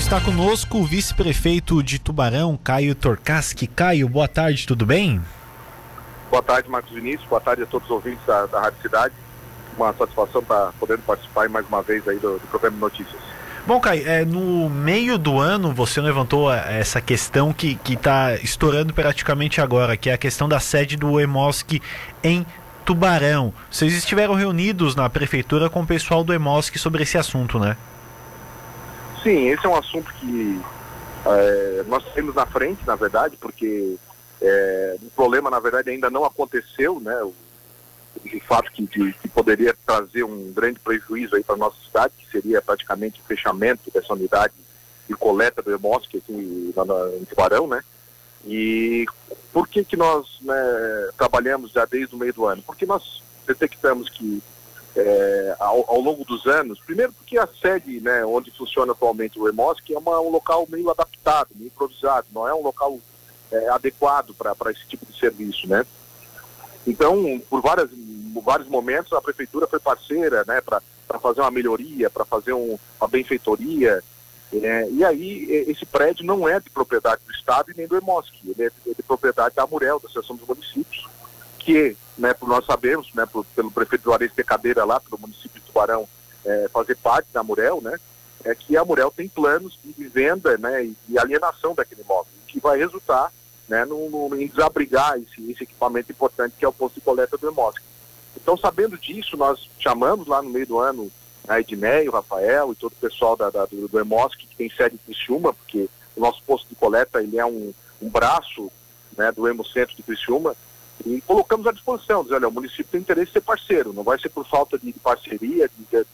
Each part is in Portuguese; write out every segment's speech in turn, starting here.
está conosco o vice-prefeito de Tubarão, Caio Torcaski. Caio, boa tarde, tudo bem? Boa tarde, Marcos Vinícius. Boa tarde a todos os ouvintes da, da Rádio Cidade. Uma satisfação estar podendo participar mais uma vez aí do, do programa de notícias. Bom, Caio, é, no meio do ano você levantou é, essa questão que está estourando praticamente agora, que é a questão da sede do EMOSC em Tubarão. Vocês estiveram reunidos na prefeitura com o pessoal do EMOSC sobre esse assunto, né? Sim, esse é um assunto que é, nós temos na frente, na verdade, porque é, o problema, na verdade, ainda não aconteceu, né? O, fato que, de, que poderia trazer um grande prejuízo aí para a nossa cidade, que seria praticamente o fechamento dessa unidade de coleta do Emosque aqui lá na, em Tubarão, né? E por que que nós né, trabalhamos já desde o meio do ano? Porque nós detectamos que é, ao, ao, longo dos anos, primeiro porque a sede né, onde funciona atualmente o EMOSC é uma, um local meio adaptado, meio improvisado, não é um local é, adequado para esse tipo de serviço, né? Então, por várias, vários momentos, a prefeitura foi parceira, né, para fazer uma melhoria, para fazer um, uma benfeitoria, é, e aí esse prédio não é de propriedade do Estado e nem do EMOSC, ele é de, é de propriedade da Amurel, da Associação dos Municípios, que, né, por nós sabemos, né, por, pelo prefeito Juarez ter cadeira lá, pelo município de Tubarão, é, fazer parte da Amurel, né, é que a Amurel tem planos de venda né, e, de alienação daquele imóvel, que vai resultar né, no, no, em desabrigar esse, esse, equipamento importante que é o posto de coleta do Emosc. Então, sabendo disso, nós chamamos lá no meio do ano a Edneia, o Rafael e todo o pessoal da, da, do, do que tem sede em Criciúma, porque o nosso posto de coleta ele é um, um braço né, do Hemocentro de Criciúma, e colocamos à disposição, olha, o município tem interesse em ser parceiro, não vai ser por falta de, de parceria, de,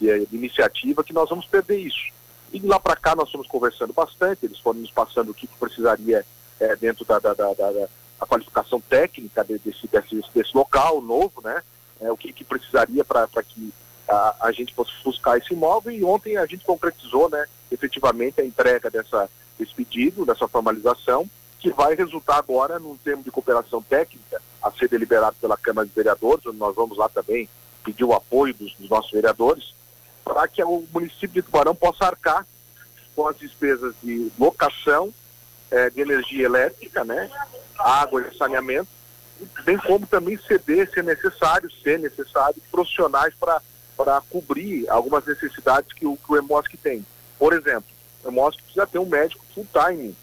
de, de, iniciativa que nós vamos perder isso. E de lá para cá nós fomos conversando bastante, eles foram nos passando o que, que precisaria é, dentro da, da, da, da, qualificação técnica desse, desse, desse local novo, né? É, o que, que precisaria para que a, a, gente fosse buscar esse imóvel e ontem a gente concretizou, né, efetivamente a entrega dessa, desse pedido, dessa formalização, que vai resultar agora num termo de cooperação técnica a ser deliberado pela Câmara de Vereadores, onde nós vamos lá também pedir o apoio dos, dos nossos vereadores, para que o município de Tubarão possa arcar com as despesas de locação é, de energia elétrica, né, água e saneamento, bem como também ceder, se necessário, ser necessário, profissionais para cobrir algumas necessidades que o, que o EMOSC tem. Por exemplo, o EMOSC precisa ter um médico full-time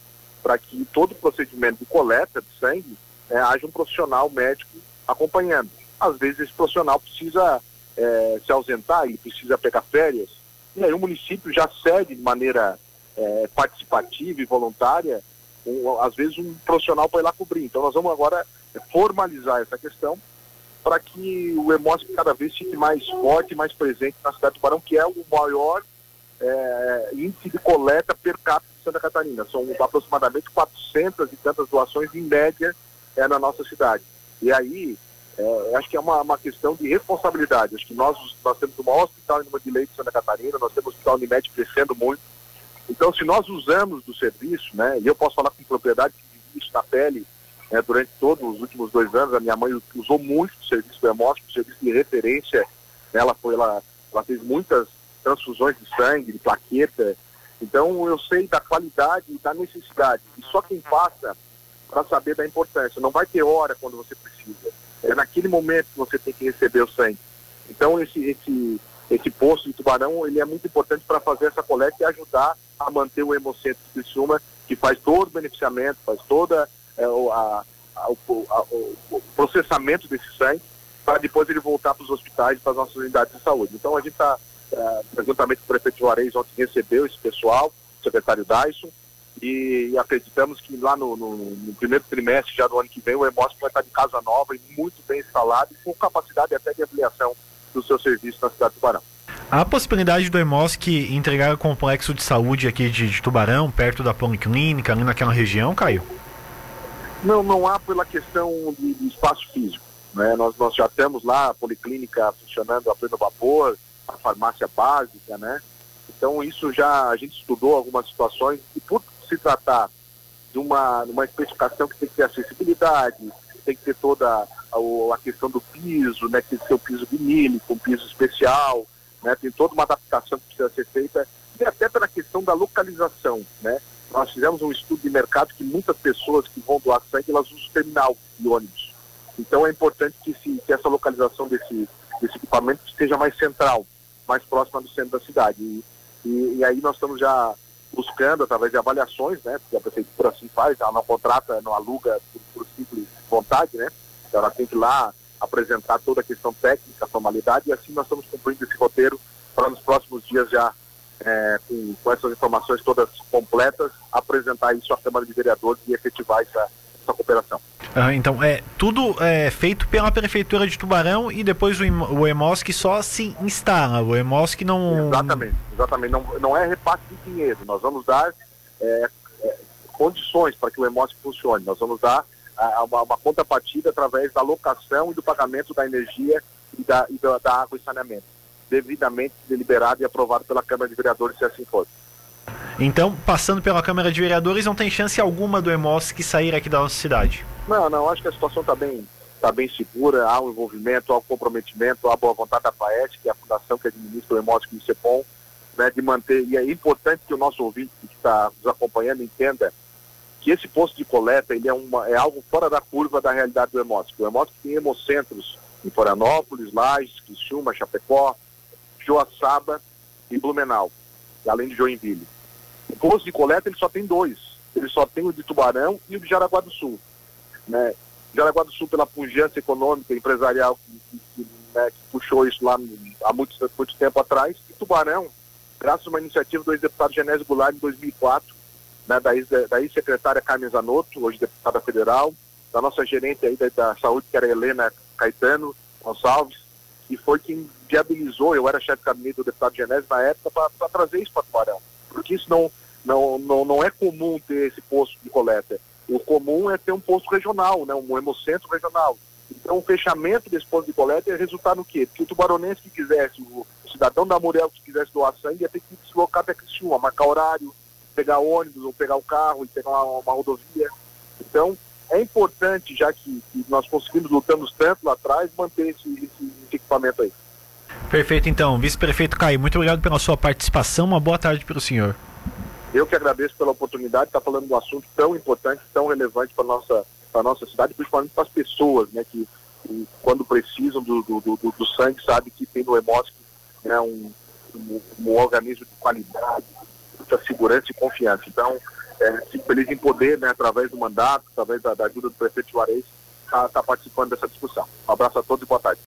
para que todo o procedimento de coleta de sangue é, haja um profissional médico acompanhando. Às vezes esse profissional precisa é, se ausentar, ele precisa pegar férias, e aí o município já cede de maneira é, participativa e voluntária um, às vezes um profissional para ir lá cobrir. Então nós vamos agora formalizar essa questão para que o EMOSC cada vez fique mais forte, mais presente na cidade do Barão, que é o maior é, índice de coleta per capita Santa Catarina. São aproximadamente 400 e tantas doações em média é, na nossa cidade. E aí, é, acho que é uma, uma questão de responsabilidade. Acho que nós, nós temos o maior hospital em número de leitos de Santa Catarina, nós temos o hospital Unimed crescendo muito, então, se nós usamos do serviço, né, e eu posso falar com propriedade que vivi isso na pele né, durante todos os últimos dois anos, a minha mãe usou muito do serviço do hemógrafo, serviço de referência, né, ela foi, ela, ela fez muitas transfusões de sangue, de plaqueta, então eu sei da qualidade e da necessidade, e só quem passa para saber da importância, não vai ter hora quando você precisa, é naquele momento que você tem que receber o sangue. Então esse, esse, esse posto de tubarão, ele é muito importante para fazer essa coleta e ajudar a manter o Hemocentro de Criciúma, que faz todo o beneficiamento, faz toda é, a, a, o, a, o, processamento desse sangue, para depois ele voltar para os hospitais, para as nossas unidades de saúde. Então a gente está, é, juntamente com o prefeito Juarez, ontem recebeu esse pessoal, o secretário Dyson, e acreditamos que lá no, no, no, primeiro trimestre já do ano que vem o Hemócio vai estar de casa nova e muito bem instalado e com capacidade até de ampliação do seu serviço na cidade do Tubarão. A possibilidade do EMOSC entregar o complexo de saúde aqui de, de Tubarão, perto da Policlínica, ali naquela região, Caio? Não, não há pela questão de, de espaço físico. Né? Nós, nós já temos lá a Policlínica funcionando a pleno vapor, a farmácia básica, né? Então isso já a gente estudou algumas situações e por se tratar de uma, uma especificação que tem que ter acessibilidade, tem que ter toda a, a questão do piso, né? Que tem que ser o piso vinílico, um piso especial, né? Tem toda uma adaptação que precisa ser feita. e até pela questão da localização, né? Nós fizemos um estudo de mercado que muitas pessoas que vão doar sangue, elas usam terminal de ônibus. Então é importante que, se, que essa localização desse, desse equipamento esteja mais central, mais próxima do centro da cidade. E, e, e aí nós estamos já buscando, através de avaliações, né? Porque a prefeitura assim faz, ela não contrata, não aluga por, por simples vontade, né? Então ela tem que ir lá apresentar toda a questão técnica, a formalidade, e assim nós estamos cumprindo esse roteiro para nos próximos dias já, é, com, com, essas informações todas completas, apresentar isso à Câmara de Vereadores e efetivar essa, essa cooperação. Ah, então, é tudo é feito pela Prefeitura de Tubarão e depois o, o EMOSC só se instala. O EMOSC não. Exatamente, exatamente. Não, não é repasse de dinheiro. Nós vamos dar é, é, condições para que o EMOSC funcione. Nós vamos dar a, uma, uma contrapartida através da locação e do pagamento da energia e da, e da, da água e saneamento, devidamente deliberado e aprovado pela Câmara de Vereadores, se assim for. Então, passando pela Câmara de Vereadores, não tem chance alguma do EMOSC sair aqui da nossa cidade? Não, não, acho que a situação está bem, tá bem segura, há um envolvimento, há um comprometimento, há a boa vontade da FAES, que é a fundação que administra o EMOSC do CEPOM, né, de manter, e é importante que o nosso ouvinte que está nos acompanhando entenda que esse posto de coleta ele é, uma, é algo fora da curva da realidade do Hemóstico. O Hemóstico tem hemocentros em Florianópolis, Lages, Criciúma, Chapecó, Joaçaba e Blumenau, além de Joinville. O posto de coleta ele só tem dois. Ele só tem o de Tubarão e o de Jaraguá do Sul. Né? Jaraguá do Sul, pela pujança econômica empresarial que, que, né, que puxou isso lá há muito, muito tempo atrás, e Tubarão, graças a uma iniciativa do ex-deputado Genésio Goulart em 2004, né, da ex-secretária Carmen Zanotto, hoje deputada federal, da nossa gerente aí da, da saúde, que era Helena Caetano Gonçalves, que foi quem viabilizou, eu era chefe de gabinete do deputado Genésio na época, para trazer isso para Tubarão. Porque isso não, não, não, não é comum ter esse posto de coleta. O comum é ter um posto regional, né, um hemocentro regional. Então, o fechamento desse posto de coleta ia resultar no quê? Porque o tubaronense que quisesse, o cidadão da Murel que quisesse doar sangue, ia ter que deslocar até Criciúma, marcar horário, pegar ônibus ou pegar o carro e pegar uma, uma rodovia. Então, é importante, já que, que, nós conseguimos, lutamos tanto lá atrás, manter esse, esse, esse equipamento aí. Perfeito, então. Vice-prefeito Caio, muito obrigado pela sua participação. Uma boa tarde para o senhor. Eu que agradeço pela oportunidade de estar falando de um assunto tão importante, tão relevante para a nossa, nossa cidade, principalmente para as pessoas, né, que, que quando precisam do, do, do, do, sangue, sabe que tem no Hemosc né, um, um, um organismo de qualidade, muita segurança e confiança. Então, é, fico feliz em poder, né, através do mandato, através da, da ajuda do prefeito Juarez, estar tá, tá participando dessa discussão. Um abraço a todos e boa tarde.